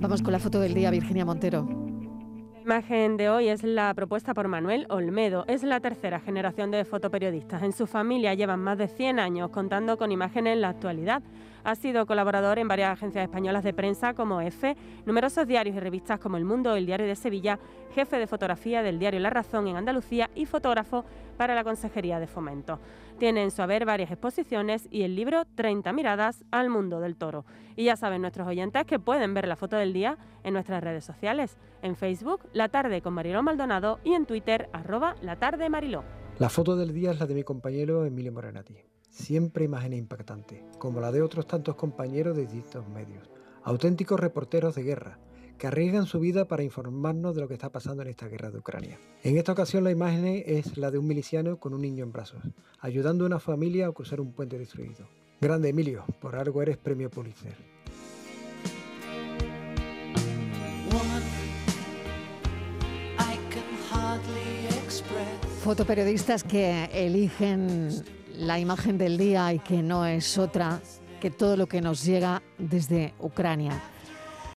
Vamos con la foto del día, Virginia Montero. La imagen de hoy es la propuesta por Manuel Olmedo. Es la tercera generación de fotoperiodistas. En su familia llevan más de 100 años contando con imágenes en la actualidad. Ha sido colaborador en varias agencias españolas de prensa como EFE, numerosos diarios y revistas como El Mundo, El Diario de Sevilla, jefe de fotografía del diario La Razón en Andalucía y fotógrafo para la Consejería de Fomento. Tiene en su haber varias exposiciones y el libro 30 miradas al mundo del toro. Y ya saben nuestros oyentes que pueden ver la foto del día en nuestras redes sociales, en Facebook, La Tarde con Mariló Maldonado y en Twitter, arroba La Tarde Mariló. La foto del día es la de mi compañero Emilio Morenati. Siempre imágenes impactantes, como la de otros tantos compañeros de distintos medios. Auténticos reporteros de guerra, que arriesgan su vida para informarnos de lo que está pasando en esta guerra de Ucrania. En esta ocasión la imagen es la de un miliciano con un niño en brazos, ayudando a una familia a cruzar un puente destruido. Grande Emilio, por algo eres premio Pulitzer. Fotoperiodistas que eligen la imagen del día y que no es otra que todo lo que nos llega desde Ucrania.